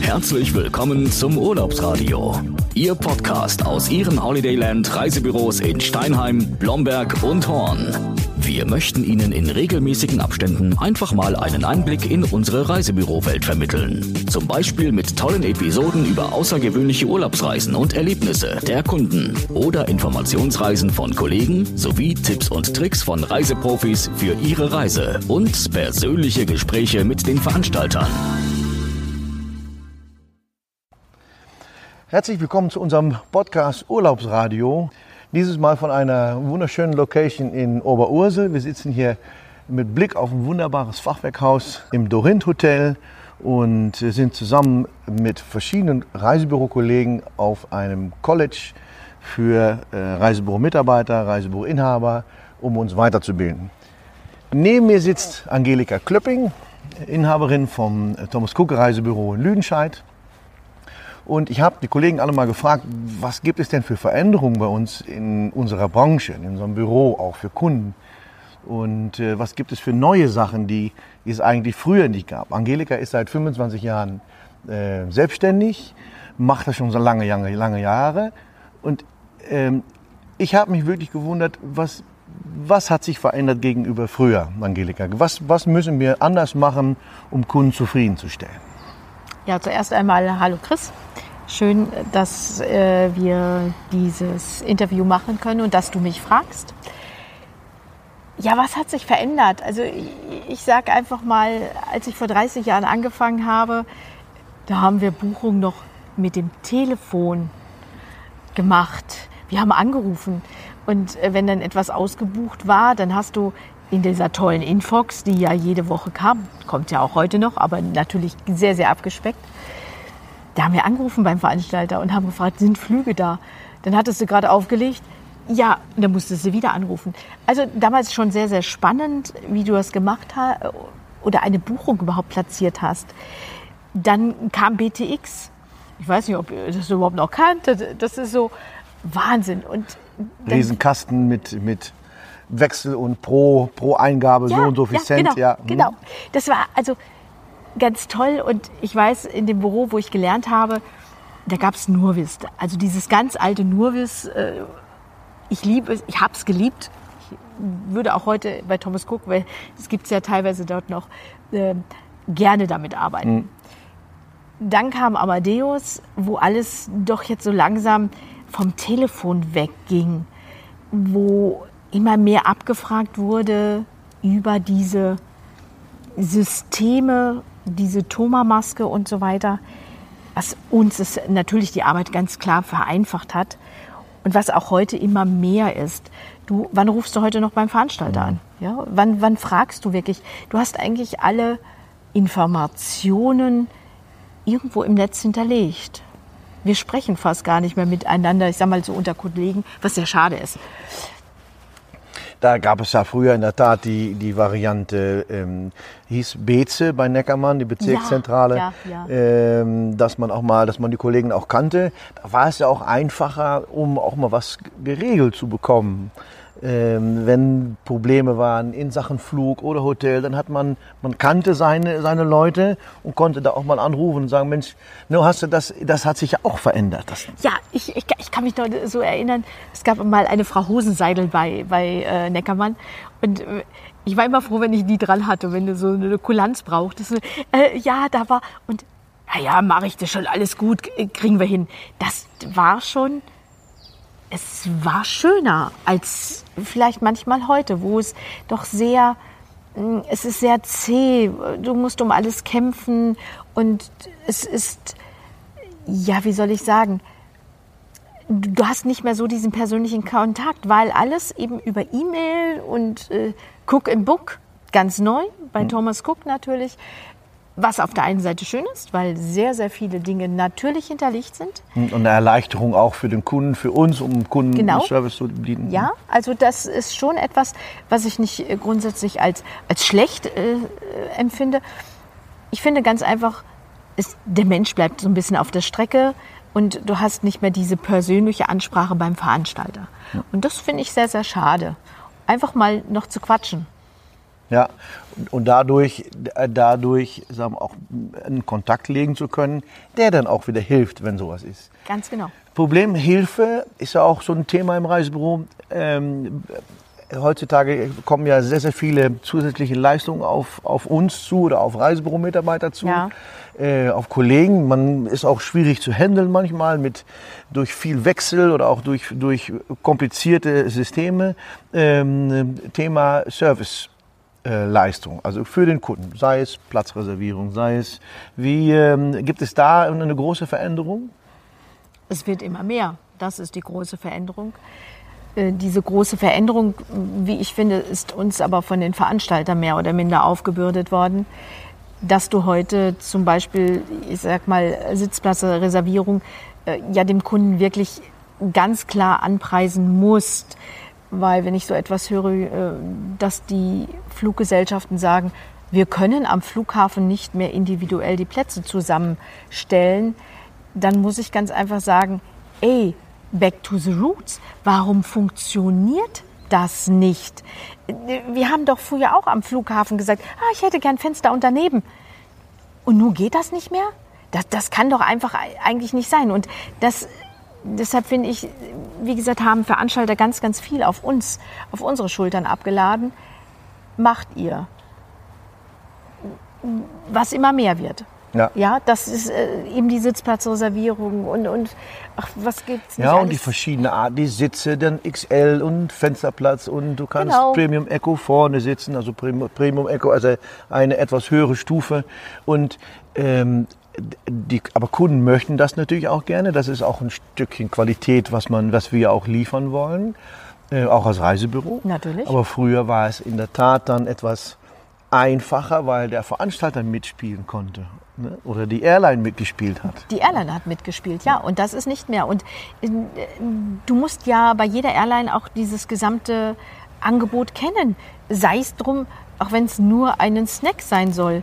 Herzlich willkommen zum Urlaubsradio. Ihr Podcast aus Ihren Holidayland Reisebüros in Steinheim, Blomberg und Horn. Wir möchten Ihnen in regelmäßigen Abständen einfach mal einen Einblick in unsere Reisebürowelt vermitteln. Zum Beispiel mit tollen Episoden über außergewöhnliche Urlaubsreisen und Erlebnisse der Kunden oder Informationsreisen von Kollegen sowie Tipps und Tricks von Reiseprofis für Ihre Reise und persönliche Gespräche mit den Veranstaltern. Herzlich willkommen zu unserem Podcast Urlaubsradio. Dieses Mal von einer wunderschönen Location in Oberursel. Wir sitzen hier mit Blick auf ein wunderbares Fachwerkhaus im Dorint Hotel und sind zusammen mit verschiedenen Reisebürokollegen auf einem College für äh, Reisebüro-Mitarbeiter, Reisebüro-Inhaber, um uns weiterzubilden. Neben mir sitzt Angelika Klöpping, Inhaberin vom Thomas Cook Reisebüro in Lüdenscheid. Und ich habe die Kollegen alle mal gefragt, was gibt es denn für Veränderungen bei uns in unserer Branche, in unserem Büro, auch für Kunden? Und äh, was gibt es für neue Sachen, die, die, es eigentlich früher nicht gab? Angelika ist seit 25 Jahren äh, selbstständig, macht das schon so lange, lange, lange Jahre. Und ähm, ich habe mich wirklich gewundert, was, was hat sich verändert gegenüber früher, Angelika? Was, was müssen wir anders machen, um Kunden zufriedenzustellen? Ja, zuerst einmal hallo Chris. Schön, dass äh, wir dieses Interview machen können und dass du mich fragst. Ja, was hat sich verändert? Also ich, ich sage einfach mal, als ich vor 30 Jahren angefangen habe, da haben wir Buchungen noch mit dem Telefon gemacht. Wir haben angerufen. Und äh, wenn dann etwas ausgebucht war, dann hast du in dieser tollen Infox, die ja jede Woche kam, kommt ja auch heute noch, aber natürlich sehr, sehr abgespeckt. Da haben wir angerufen beim Veranstalter und haben gefragt, sind Flüge da? Dann hattest du gerade aufgelegt. Ja, dann musstest du wieder anrufen. Also damals schon sehr, sehr spannend, wie du das gemacht hast oder eine Buchung überhaupt platziert hast. Dann kam BTX. Ich weiß nicht, ob ihr das überhaupt noch kannt. Das ist so Wahnsinn. Und Riesenkasten mit, mit Wechsel und pro, pro Eingabe ja, so und so viel ja, Cent. Genau, ja, mhm. genau. Das war also ganz toll und ich weiß, in dem Büro, wo ich gelernt habe, da gab es Nurvis. Also dieses ganz alte Nurvis, äh, ich liebe es, ich habe es geliebt. Ich würde auch heute bei Thomas Cook, weil es gibt es ja teilweise dort noch, äh, gerne damit arbeiten. Mhm. Dann kam Amadeus, wo alles doch jetzt so langsam vom Telefon wegging, wo immer mehr abgefragt wurde über diese Systeme, diese Thoma-Maske und so weiter, was uns es natürlich die Arbeit ganz klar vereinfacht hat und was auch heute immer mehr ist. Du, wann rufst du heute noch beim Veranstalter an? Ja, wann, wann fragst du wirklich? Du hast eigentlich alle Informationen irgendwo im Netz hinterlegt. Wir sprechen fast gar nicht mehr miteinander, ich sag mal so unter Kollegen, was sehr schade ist. Da gab es ja früher in der Tat die, die Variante, ähm, hieß Beze bei Neckermann, die Bezirkszentrale, ja, ja, ja. Ähm, dass man auch mal, dass man die Kollegen auch kannte. Da war es ja auch einfacher, um auch mal was geregelt zu bekommen ähm, wenn Probleme waren in Sachen Flug oder Hotel, dann hat man, man kannte seine, seine Leute und konnte da auch mal anrufen und sagen, Mensch, no, hast du das, das hat sich ja auch verändert. Das. Ja, ich, ich, ich kann mich noch so erinnern, es gab mal eine Frau Hosenseidel bei, bei äh, Neckermann und äh, ich war immer froh, wenn ich die dran hatte, wenn du so eine Kulanz brauchtest. Äh, ja, da war, und ja, ja, mache ich das schon, alles gut, kriegen wir hin. Das war schon es war schöner als vielleicht manchmal heute, wo es doch sehr, mm, es ist sehr zäh, du musst um alles kämpfen und es ist, ja, wie soll ich sagen, du hast nicht mehr so diesen persönlichen Kontakt, weil alles eben über E-Mail und äh, Cook in Book, ganz neu, bei mhm. Thomas Cook natürlich, was auf der einen Seite schön ist, weil sehr, sehr viele Dinge natürlich hinterlegt sind. Und eine Erleichterung auch für den Kunden, für uns, um Kunden genau. Service zu bedienen. Ja, also das ist schon etwas, was ich nicht äh, grundsätzlich als, als schlecht äh, empfinde. Ich finde ganz einfach, ist, der Mensch bleibt so ein bisschen auf der Strecke und du hast nicht mehr diese persönliche Ansprache beim Veranstalter. Ja. Und das finde ich sehr, sehr schade. Einfach mal noch zu quatschen. Ja, und- dadurch, äh, dadurch sagen wir, auch einen Kontakt legen zu können, der dann auch wieder hilft, wenn sowas ist. Ganz genau. Problem Hilfe ist ja auch so ein Thema im Reisebüro. Ähm, heutzutage kommen ja sehr, sehr viele zusätzliche Leistungen auf, auf uns zu oder auf Reisebüromitarbeiter zu, Ja. äh, auf Kollegen. Man ist auch schwierig zu handeln manchmal mit durch viel Wechsel oder auch durch, durch komplizierte Systeme. Ähm, Thema Service. Äh, Leistung, also für den Kunden, sei es Platzreservierung, sei es, wie ähm, gibt es da eine große Veränderung? Es wird immer mehr. Das ist die große Veränderung. Äh, Diese große Veränderung, wie ich finde, ist uns aber von den Veranstaltern mehr oder minder aufgebürdet worden, dass du heute zum Beispiel, ich sag mal, Sitzplatzreservierung äh, ja dem Kunden wirklich ganz klar anpreisen musst. Weil wenn ich so etwas höre, äh, dass die Fluggesellschaften sagen, wir können am Flughafen nicht mehr individuell die Plätze zusammenstellen, dann muss ich ganz einfach sagen, ey, back to the roots. Warum funktioniert das nicht? Wir haben doch früher auch am Flughafen gesagt, ah, ich hätte gern Fenster und daneben. Und nun geht das nicht mehr? Das, das kann doch einfach eigentlich nicht sein. Und das, deshalb finde ich, wie gesagt, haben Veranstalter ganz, ganz viel auf uns, auf unsere Schultern abgeladen. Macht ihr. Was immer mehr wird. Ja. Ja, das ist äh, eben die Sitzplatzreservierung und, und ach, was gibt's nicht Ja, und alles? die verschiedenen Arten, die Sitze, dann XL und Fensterplatz und du kannst Genau. Premium Echo vorne sitzen, also Premium Echo, also eine etwas höhere Stufe. Und ähm, die, aber Kunden möchten das natürlich auch gerne. Das ist auch ein Stückchen Qualität, was man, was wir auch liefern wollen, äh, auch als Reisebüro. Natürlich. Aber früher war es in der Tat dann etwas einfacher, weil der Veranstalter mitspielen konnte ne? oder die Airline mitgespielt hat. Die Airline hat mitgespielt, ja, und das ist nicht mehr. Und äh, du musst ja bei jeder Airline auch dieses gesamte Angebot kennen. Sei es drum, auch wenn es nur einen Snack sein soll.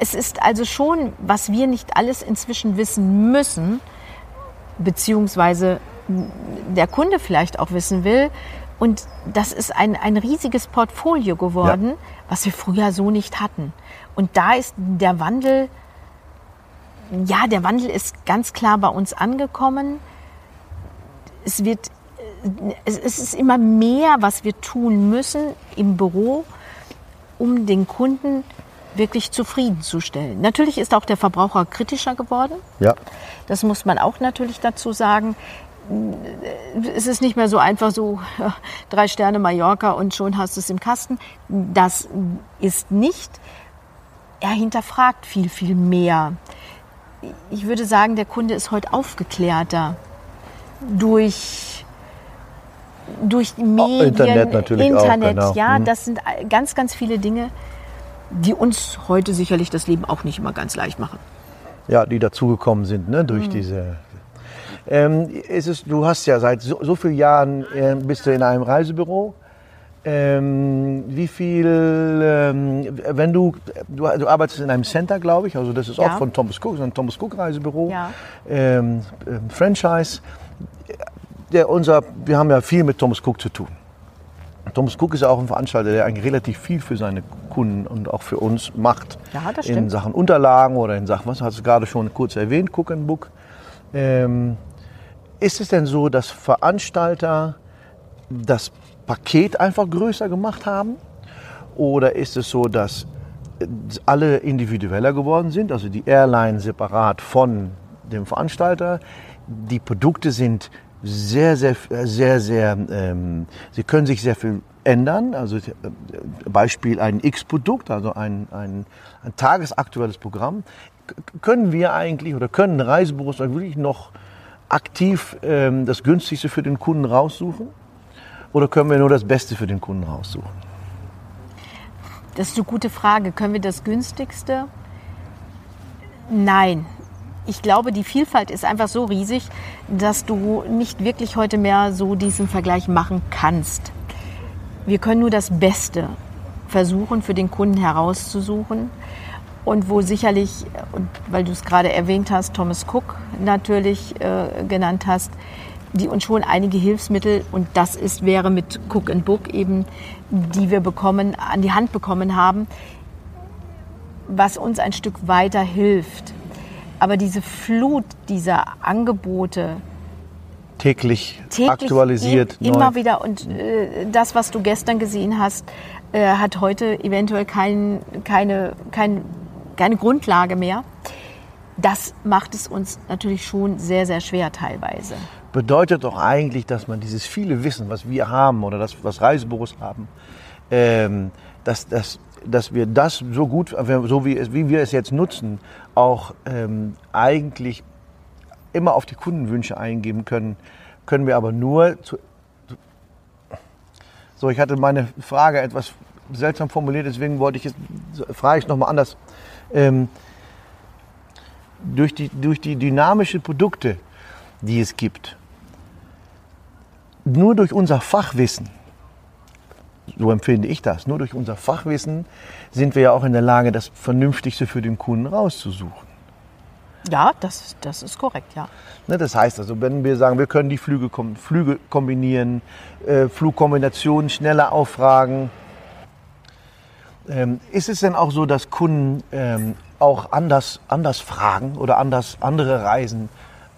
Es ist also schon, was wir nicht alles inzwischen wissen müssen, beziehungsweise der Kunde vielleicht auch wissen will. Und das ist ein, ein riesiges Portfolio geworden, was wir früher so nicht hatten. Und da ist der Wandel ja, der Wandel ist ganz klar bei uns angekommen. Es wird, es ist immer mehr, was wir tun müssen im Büro, um den Kunden wirklich zufriedenzustellen. Natürlich ist auch der Verbraucher kritischer geworden. Ja. Das muss man auch natürlich dazu sagen. Es ist nicht mehr so einfach so drei Sterne Mallorca und schon hast du es im Kasten. Das ist nicht. Er hinterfragt viel, viel mehr. Ich würde sagen, der Kunde ist heute aufgeklärter durch durch die Medien, Internet natürlich auch, Internet, genau. ja, Mhm. das sind ganz, ganz viele Dinge, die uns heute sicherlich das Leben auch nicht immer ganz leicht machen. ja, die dazugekommen sind ne, Mhm. durch diese. Ähm, ist es, du hast ja seit so, so vielen Jahren äh, bist du in einem Reisebüro. Ähm, wie viel, ähm, wenn du, du, du arbeitest in einem Center, glaube ich, also das ist Ja. auch von Thomas Cook, so ein Thomas Cook Reisebüro, Ja. ähm, ähm, Franchise. Der, unser, wir haben ja viel mit Thomas Cook zu tun. Thomas Cook ist ja auch ein Veranstalter, der eigentlich relativ viel für seine Kunden und auch für uns macht. Ja, das In stimmt. Sachen Unterlagen oder in Sachen, was hast du gerade schon kurz erwähnt, Cook and Book. Ähm, ist es denn so, dass Veranstalter das Paket einfach größer gemacht haben? Oder ist es so, dass alle individueller geworden sind, also die Airline separat von dem Veranstalter? Die Produkte sind sehr, sehr, sehr, sehr, ähm, sie können sich sehr viel ändern. Also äh, Beispiel ein X-Produkt, also ein, ein, ein tagesaktuelles Programm. Können wir eigentlich oder können Reisebüros wirklich noch aktiv ähm, das günstigste für den Kunden raussuchen? Oder können wir nur das Beste für den Kunden raussuchen? Das ist eine gute Frage. Können wir das günstigste? Nein. Ich glaube, die Vielfalt ist einfach so riesig, dass du nicht wirklich heute mehr so diesen Vergleich machen kannst. Wir können nur das Beste versuchen, für den Kunden herauszusuchen. Und wo sicherlich, weil du es gerade erwähnt hast, Thomas Cook natürlich äh, genannt hast, die uns schon einige Hilfsmittel, und das ist, wäre mit Cook and Book eben, die wir bekommen, an die Hand bekommen haben, was uns ein Stück weiter hilft. Aber diese Flut dieser Angebote, täglich, aktualisiert. im- immer wieder und äh, das, was du gestern gesehen hast, äh, hat heute eventuell kein, keine, kein, keine Grundlage mehr. Das macht es uns natürlich schon sehr, sehr schwer teilweise. bedeutet doch eigentlich, dass man dieses viele Wissen, was wir haben oder das, was Reisebüros haben, ähm, dass, dass, dass wir das so gut, so wie, es, wie wir es jetzt nutzen, auch ähm, eigentlich immer auf die Kundenwünsche eingeben können, können wir aber nur zu, so, ich hatte meine Frage etwas seltsam formuliert, deswegen wollte ich es, frage ich es nochmal anders. Ähm, durch, die, durch die dynamischen Produkte, die es gibt, nur durch unser Fachwissen, so empfinde ich das, nur durch unser Fachwissen sind wir ja auch in der Lage, das Vernünftigste für den Kunden rauszusuchen. Ja, das, das ist korrekt, ja. Ne, das heißt also, wenn wir sagen, wir können die Flüge, Flüge kombinieren, äh, Flugkombinationen schneller auffragen, ähm, ist es denn auch so, dass Kunden ähm, auch anders, anders fragen oder anders andere Reisen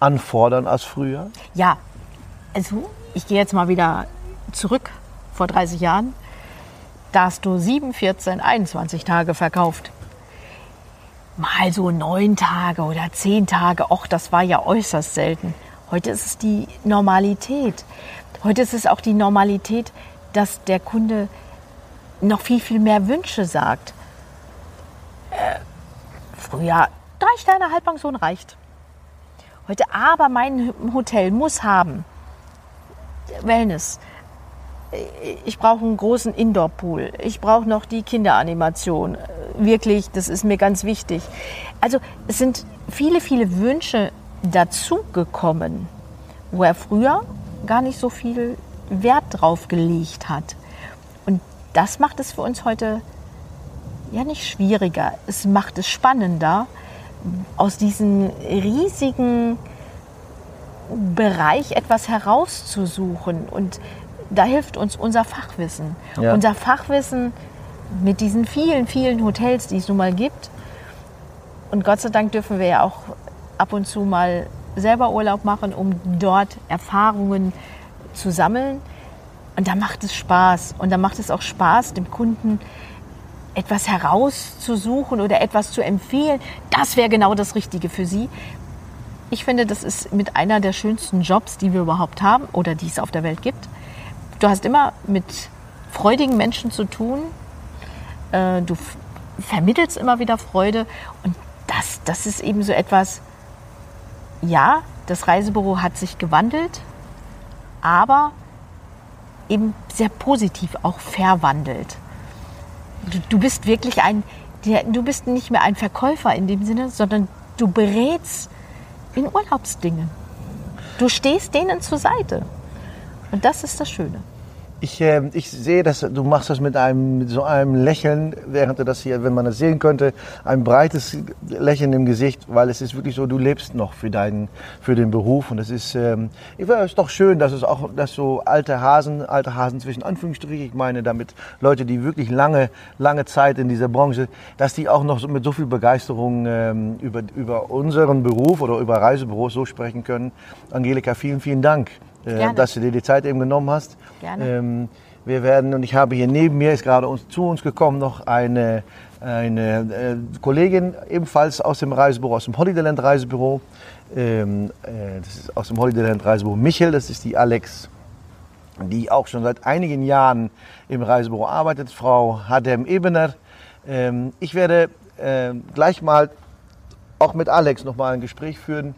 anfordern als früher? Ja, also ich gehe jetzt mal wieder zurück vor 30 Jahren. Da hast du 7, 14, 21 Tage verkauft. Mal so neun Tage oder zehn Tage, och, das war ja äußerst selten. Heute ist es die Normalität. Heute ist es auch die Normalität, dass der Kunde noch viel, viel mehr Wünsche sagt. Äh, früher, drei Sterne Halbpension reicht. Heute aber mein Hotel muss haben. Wellness. Ich brauche einen großen Indoor-Pool. Ich brauche noch die Kinderanimation. Wirklich, das ist mir ganz wichtig. Also es sind viele, viele Wünsche dazugekommen, wo er früher gar nicht so viel Wert drauf gelegt hat. Und das macht es für uns heute ja nicht schwieriger. Es macht es spannender, aus diesem riesigen Bereich etwas herauszusuchen. Und da hilft uns unser Fachwissen. Ja. Unser Fachwissen mit diesen vielen, vielen Hotels, die es nun mal gibt. Und Gott sei Dank dürfen wir ja auch ab und zu mal selber Urlaub machen, um dort Erfahrungen zu sammeln. Und da macht es Spaß. Und da macht es auch Spaß, dem Kunden etwas herauszusuchen oder etwas zu empfehlen. Das wäre genau das Richtige für Sie. Ich finde, das ist mit einer der schönsten Jobs, die wir überhaupt haben oder die es auf der Welt gibt. Du hast immer mit freudigen Menschen zu tun. Äh, Du vermittelst immer wieder Freude. Und das, das ist eben so etwas, ja, das Reisebüro hat sich gewandelt, aber eben sehr positiv auch verwandelt. Du, du bist wirklich ein, du bist nicht mehr ein Verkäufer in dem Sinne, sondern du berätst in Urlaubsdingen. Du stehst denen zur Seite. Und das ist das Schöne. Ich, äh, ich sehe, dass du machst das mit einem mit so einem Lächeln, während du das hier, wenn man das sehen könnte, ein breites Lächeln im Gesicht, weil es ist wirklich so, du lebst noch für deinen, für den Beruf und es ist, ähm, ich finde es doch schön, dass es auch, dass so alte Hasen, alte Hasen zwischen Anführungsstrichen, ich meine damit Leute, die wirklich lange, lange Zeit in dieser Branche, dass die auch noch so mit so viel Begeisterung ähm, über über unseren Beruf oder über Reisebüros so sprechen können. Angelika, vielen, vielen Dank, äh, dass du dir die Zeit eben genommen hast. Gerne. Ähm, wir werden, und ich habe hier neben mir, ist gerade uns, zu uns gekommen, noch eine, eine äh, Kollegin, ebenfalls aus dem Reisebüro, aus dem Holidayland Reisebüro. Ähm, äh, das ist aus dem Holidayland Reisebüro Michel, das ist die Alex, die auch schon seit einigen Jahren im Reisebüro arbeitet, Frau Hadem Ebener. Ähm, ich werde äh, gleich mal auch mit Alex noch mal ein Gespräch führen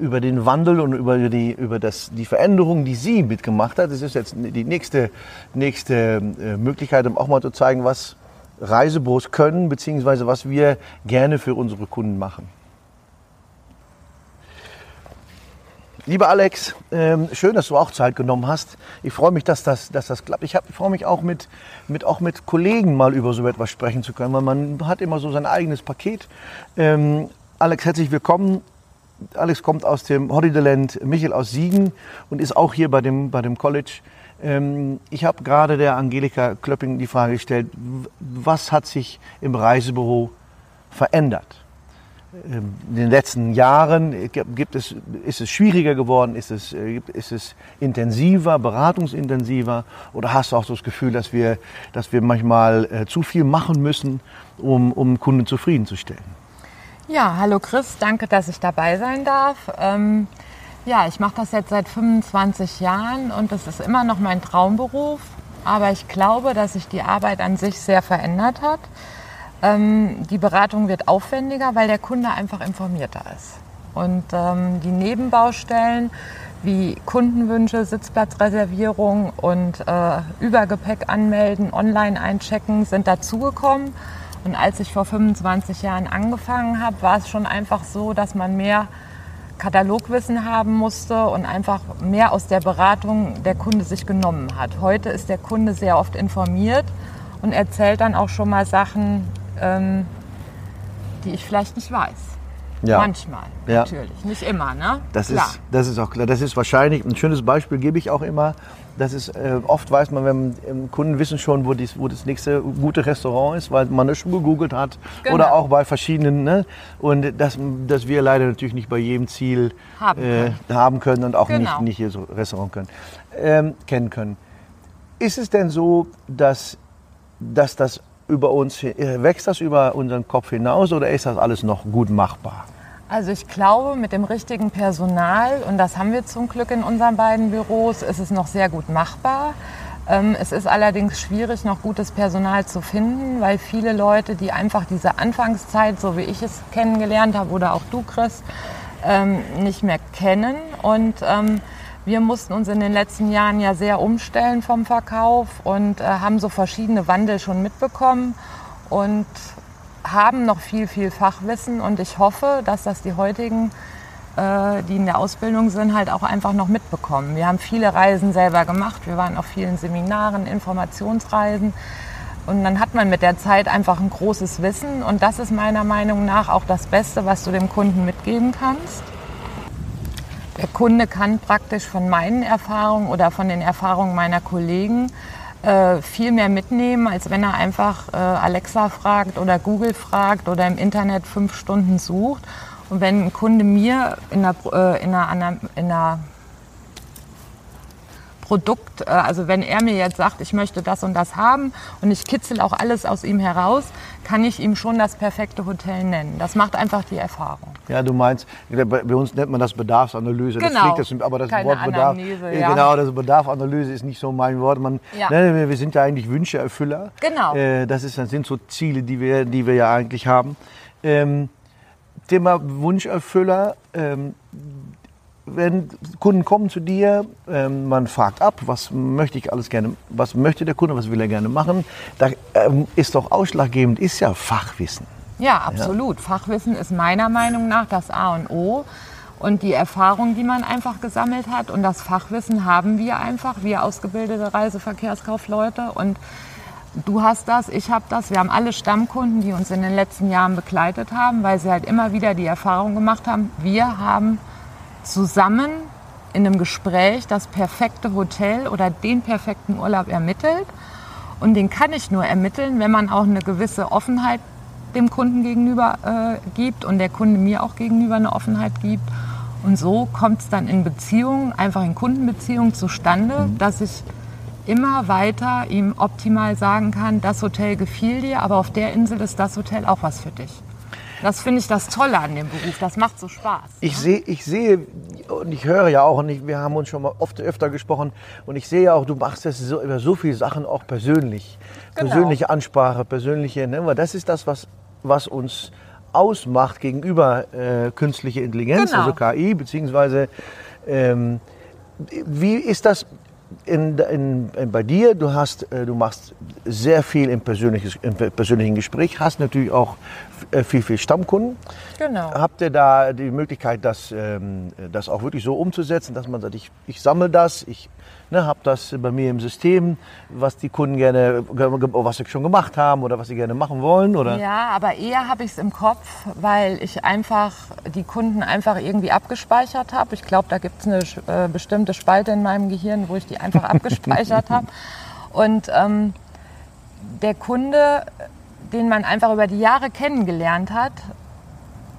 über den Wandel und über die, über das, die Veränderung, die sie mitgemacht hat. Das ist jetzt die nächste, nächste äh, Möglichkeit, um auch mal zu zeigen, was Reisebüros können, beziehungsweise was wir gerne für unsere Kunden machen. Lieber Alex, ähm, schön, dass du auch Zeit genommen hast. Ich freue mich, dass das, dass das klappt. Ich, hab- ich freue mich auch mit, mit, auch mit Kollegen mal über so etwas sprechen zu können, weil man hat immer so sein eigenes Paket. Ähm, Alex, herzlich willkommen. Alex kommt aus dem Holidayland, Michael aus Siegen und ist auch hier bei dem, bei dem College. Ähm, ich habe gerade der Angelika Klöpping die Frage gestellt, was hat sich im Reisebüro verändert? Ähm, in den letzten Jahren gibt es, ist es schwieriger geworden, ist es, äh, ist es intensiver, beratungsintensiver oder hast du auch das Gefühl, dass wir, dass wir manchmal äh, zu viel machen müssen, um, um Kunden zufriedenzustellen? Ja, hallo Chris, danke, dass ich dabei sein darf. Ähm, ja, ich mache das jetzt seit 25 Jahren und das ist immer noch mein Traumberuf, aber ich glaube, dass sich die Arbeit an sich sehr verändert hat. Ähm, die Beratung wird aufwendiger, weil der Kunde einfach informierter ist. Und ähm, die Nebenbaustellen wie Kundenwünsche, Sitzplatzreservierung und äh, Übergepäck anmelden, online einchecken sind dazugekommen. Und als ich vor 25 Jahren angefangen habe, war es schon einfach so, dass man mehr Katalogwissen haben musste und einfach mehr aus der Beratung der Kunde sich genommen hat. Heute ist der Kunde sehr oft informiert und erzählt dann auch schon mal Sachen, ähm, die ich vielleicht nicht weiß. Ja. Manchmal, ja. natürlich. Nicht immer, ne? Das ist, das ist auch klar. Das ist wahrscheinlich, ein schönes Beispiel gebe ich auch immer. Das ist, äh, oft weiß man, wenn ähm, Kunden wissen schon, wo, dies, wo das nächste gute Restaurant ist, weil man das schon gegoogelt hat. Genau. Oder auch bei verschiedenen. Ne? Und das, dass wir leider natürlich nicht bei jedem Ziel haben äh, können, haben können und auch genau. nicht, nicht hier so Restaurant können, ähm, kennen können. Ist es denn so, dass, dass das über uns, äh, wächst das über unseren Kopf hinaus oder ist das alles noch gut machbar? Also ich glaube, mit dem richtigen Personal, und das haben wir zum Glück in unseren beiden Büros, ist es noch sehr gut machbar. Ähm, es ist allerdings schwierig, noch gutes Personal zu finden, weil viele Leute, die einfach diese Anfangszeit, so wie ich es kennengelernt habe, oder auch du, Chris, ähm, nicht mehr kennen. Und ähm, wir mussten uns in den letzten Jahren ja sehr umstellen vom Verkauf und äh, haben so verschiedene Wandel schon mitbekommen und haben noch viel, viel Fachwissen und ich hoffe, dass das die heutigen, äh, die in der Ausbildung sind, halt auch einfach noch mitbekommen. Wir haben viele Reisen selber gemacht, wir waren auf vielen Seminaren, Informationsreisen und dann hat man mit der Zeit einfach ein großes Wissen und das ist meiner Meinung nach auch das Beste, was du dem Kunden mitgeben kannst. Der Kunde kann praktisch von meinen Erfahrungen oder von den Erfahrungen meiner Kollegen äh, viel mehr mitnehmen, als wenn er einfach äh, Alexa fragt oder Google fragt oder im Internet fünf Stunden sucht. Und wenn ein Kunde mir in einer, äh, in einer, in einer Produkt, äh, also wenn er mir jetzt sagt, ich möchte das und das haben und ich kitzel auch alles aus ihm heraus, kann ich ihm schon das perfekte Hotel nennen. Das macht einfach die Erfahrung. Ja, du meinst, bei uns nennt man das Bedarfsanalyse. Genau. Das das, aber das Keine Wort Bedarf, Anamnese, ja. genau, das Bedarfsanalyse ist nicht so mein Wort. Man, ja. ne, wir sind ja eigentlich Wünscheerfüller. Genau. Äh, das, ist, das sind so Ziele, die wir, die wir ja eigentlich haben. Ähm, Thema Wunscherfüller. Ähm, wenn Kunden kommen zu dir, ähm, man fragt ab, was möchte ich alles gerne, was möchte der Kunde, was will er gerne machen, da ähm, ist doch ausschlaggebend, ist ja Fachwissen. Ja, absolut. Ja. Fachwissen ist meiner Meinung nach das A und O und die Erfahrung, die man einfach gesammelt hat und das Fachwissen haben wir einfach, wir ausgebildete Reiseverkehrskaufleute und Du hast das, ich habe das. Wir haben alle Stammkunden, die uns in den letzten Jahren begleitet haben, weil sie halt immer wieder die Erfahrung gemacht haben, wir haben zusammen in einem Gespräch das perfekte Hotel oder den perfekten Urlaub ermittelt. Und den kann ich nur ermitteln, wenn man auch eine gewisse Offenheit dem Kunden gegenüber äh, gibt und der Kunde mir auch gegenüber eine Offenheit gibt. Und so kommt es dann in Beziehungen, einfach in Kundenbeziehungen zustande, mhm. dass ich immer weiter ihm optimal sagen kann, das Hotel gefiel dir, aber auf der Insel ist das Hotel auch was für dich. Das finde ich das Tolle an dem Beruf. Das macht so Spaß. Ich ne? sehe, ich sehe und ich höre ja auch und ich, wir haben uns schon mal oft öfter gesprochen und ich sehe ja auch, du machst das so, über so viele Sachen auch persönlich, genau. persönliche Ansprache, persönliche. Ne? Das ist das, was was uns ausmacht gegenüber äh, künstlicher Intelligenz, genau. also KI, beziehungsweise ähm, wie ist das in, in, bei dir, du, hast, äh, du machst sehr viel im, persönliches, im persönlichen Gespräch, hast natürlich auch äh, viel, viel Stammkunden. Genau. Habt ihr da die Möglichkeit, das, ähm, das auch wirklich so umzusetzen, dass man sagt, ich, ich sammle das, ich ne, habe das bei mir im System, was die Kunden gerne, was sie schon gemacht haben oder was sie gerne machen wollen, oder? Ja, aber eher habe ich es im Kopf, weil ich einfach die Kunden einfach irgendwie abgespeichert habe. Ich glaube, da gibt es eine äh, bestimmte Spalte in meinem Gehirn, wo ich die einfach abgespeichert habe. Und ähm, der Kunde, den man einfach über die Jahre kennengelernt hat,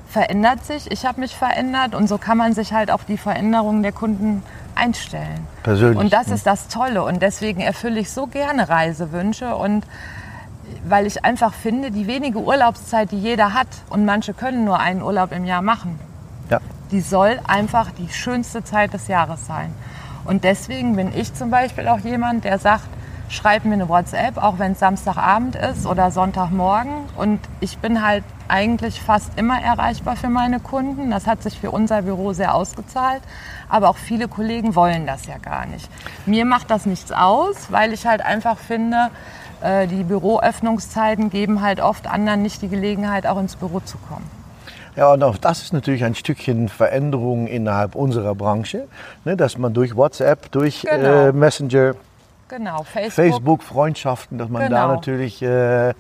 verändert sich. Ich habe mich verändert und so kann man sich halt auf die Veränderungen der Kunden einstellen. Persönlich. Und das ist das Tolle. Und deswegen erfülle ich so gerne Reisewünsche und weil ich einfach finde, die wenige Urlaubszeit, die jeder hat, und manche können nur einen Urlaub im Jahr machen, Ja. die soll einfach die schönste Zeit des Jahres sein. Und deswegen bin ich zum Beispiel auch jemand, der sagt, schreib mir eine WhatsApp, auch wenn es Samstagabend ist oder Sonntagmorgen. Und ich bin halt eigentlich fast immer erreichbar für meine Kunden. Das hat sich für unser Büro sehr ausgezahlt. Aber auch viele Kollegen wollen das ja gar nicht. Mir macht das nichts aus, weil ich halt einfach finde, äh, die Büroöffnungszeiten geben halt oft anderen nicht die Gelegenheit, auch ins Büro zu kommen. Ja, und auch das ist natürlich ein Stückchen Veränderung innerhalb unserer Branche, ne, dass man durch WhatsApp, durch Genau. äh, Messenger, Genau, Facebook. Facebook, Freundschaften, dass man da Genau. natürlich äh,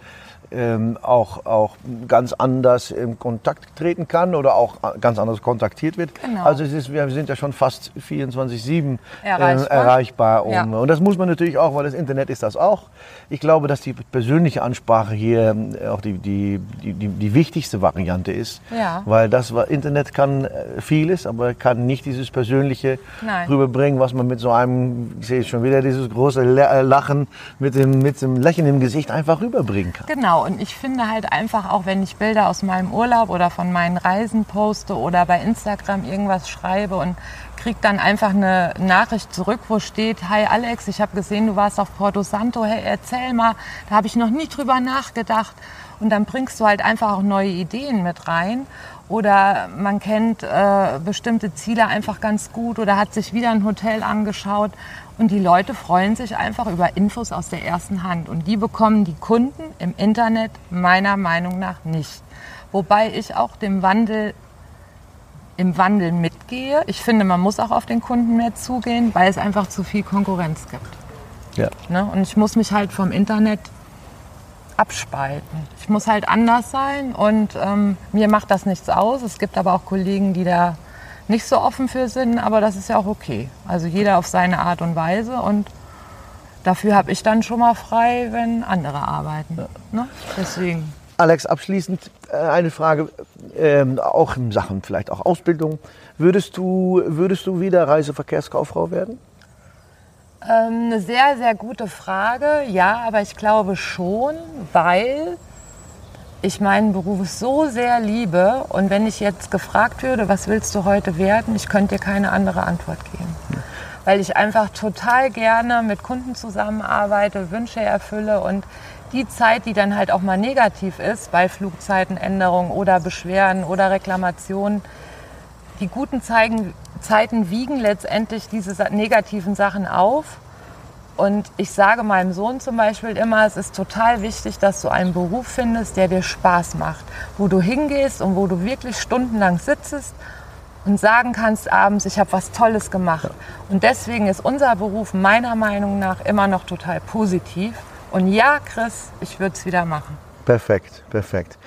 ähm, auch, auch ganz anders in Kontakt treten kann oder auch ganz anders kontaktiert wird. Genau. Also es ist, wir sind ja schon fast 24-7 Erreichbar. Äh, erreichbar. Um, Ja. Und das muss man natürlich auch, weil das Internet ist das auch. Ich glaube, dass die persönliche Ansprache hier äh, auch die, die, die, die, die wichtigste Variante ist. Ja. Weil das Internet kann äh, vieles, aber kann nicht dieses Persönliche Nein. rüberbringen, was man mit so einem, ich sehe schon wieder dieses große La- Lachen mit dem, mit dem Lächeln im Gesicht einfach rüberbringen kann. Genau, und ich finde halt einfach, auch wenn ich Bilder aus meinem Urlaub oder von meinen Reisen poste oder bei Instagram irgendwas schreibe und kriege dann einfach eine Nachricht zurück, wo steht, hi Alex, ich habe gesehen, du warst auf Porto Santo, hey, erzähl mal, da habe ich noch nie drüber nachgedacht. Und dann bringst du halt einfach auch neue Ideen mit rein. Oder man kennt äh, bestimmte Ziele einfach ganz gut oder hat sich wieder ein Hotel angeschaut. Und die Leute freuen sich einfach über Infos aus der ersten Hand. Und die bekommen die Kunden im Internet meiner Meinung nach nicht. Wobei ich auch dem Wandel im Wandel mitgehe. Ich finde, man muss auch auf den Kunden mehr zugehen, weil es einfach zu viel Konkurrenz gibt. Ja. Ne? Und ich muss mich halt vom Internet abspalten. Ich muss halt anders sein und ähm, mir macht das nichts aus. Es gibt aber auch Kollegen, die da nicht so offen für sind, aber das ist ja auch okay. Also jeder auf seine Art und Weise und dafür habe ich dann schon mal frei, wenn andere arbeiten. Ne? Deswegen. Alex, abschließend eine Frage, ähm, auch in Sachen vielleicht auch Ausbildung. Würdest du, würdest du wieder Reiseverkehrskauffrau werden? Ähm, eine sehr, sehr gute Frage. Ja, aber ich glaube schon, weil ich meinen Beruf so sehr liebe. Und wenn ich jetzt gefragt würde, was willst du heute werden, ich könnte dir keine andere Antwort geben. Weil ich einfach total gerne mit Kunden zusammenarbeite, Wünsche erfülle und die Zeit, die dann halt auch mal negativ ist, bei Flugzeitenänderungen oder Beschwerden oder Reklamationen, die guten Zeigen, Zeiten wiegen letztendlich diese negativen Sachen auf. Und ich sage meinem Sohn zum Beispiel immer, es ist total wichtig, dass du einen Beruf findest, der dir Spaß macht, wo du hingehst und wo du wirklich stundenlang sitzt und sagen kannst abends, ich habe was Tolles gemacht. Und deswegen ist unser Beruf meiner Meinung nach immer noch total positiv. Und ja, Chris, ich würde es wieder machen. Perfekt, perfekt.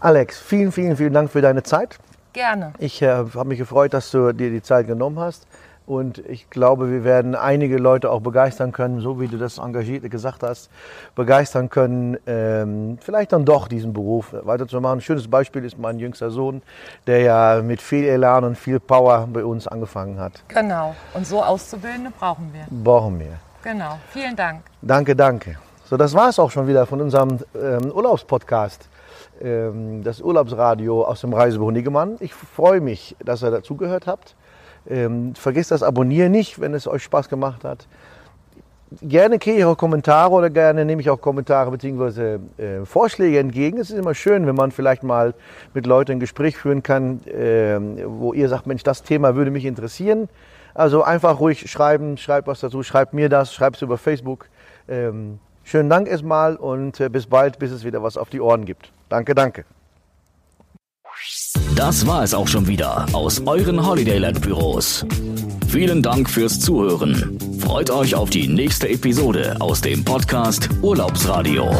Alex, vielen, vielen, vielen Dank für deine Zeit. Gerne. Ich äh, habe mich gefreut, dass du dir die Zeit genommen hast. Und ich glaube, wir werden einige Leute auch begeistern können, so wie du das engagiert gesagt hast, begeistern können, ähm, vielleicht dann doch diesen Beruf weiterzumachen. Ein schönes Beispiel ist mein jüngster Sohn, der ja mit viel Elan und viel Power bei uns angefangen hat. Genau. Und so Auszubildende brauchen wir. Brauchen wir. Genau. Vielen Dank. Danke, danke. So, das war es auch schon wieder von unserem ähm, Urlaubspodcast. Ähm, das Urlaubsradio aus dem Reisebüro Niggemann. Ich freue mich, dass ihr dazugehört habt. Ähm, vergesst das Abonnieren nicht, wenn es euch Spaß gemacht hat. Gerne kriege ich auch Kommentare oder gerne nehme ich auch Kommentare bzw. Äh, Vorschläge entgegen. Es ist immer schön, wenn man vielleicht mal mit Leuten ein Gespräch führen kann, ähm, wo ihr sagt, Mensch, das Thema würde mich interessieren. Also einfach ruhig schreiben, schreibt was dazu, schreibt mir das, schreibt es über Facebook. Ähm, schönen Dank erstmal und äh, bis bald, bis es wieder was auf die Ohren gibt. Danke, danke. Das war es auch schon wieder aus euren Holidayland Büros. Vielen Dank fürs Zuhören. Freut euch auf die nächste Episode aus dem Podcast Urlaubsradio.